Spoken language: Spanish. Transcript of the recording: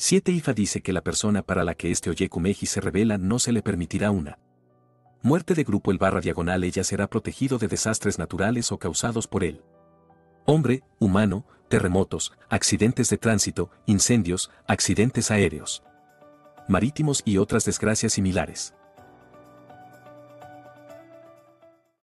7 IFA dice que la persona para la que este Oyekumeji se revela no se le permitirá una muerte de grupo el barra diagonal ella será protegido de desastres naturales o causados por él. Hombre, humano, terremotos, accidentes de tránsito, incendios, accidentes aéreos, marítimos y otras desgracias similares.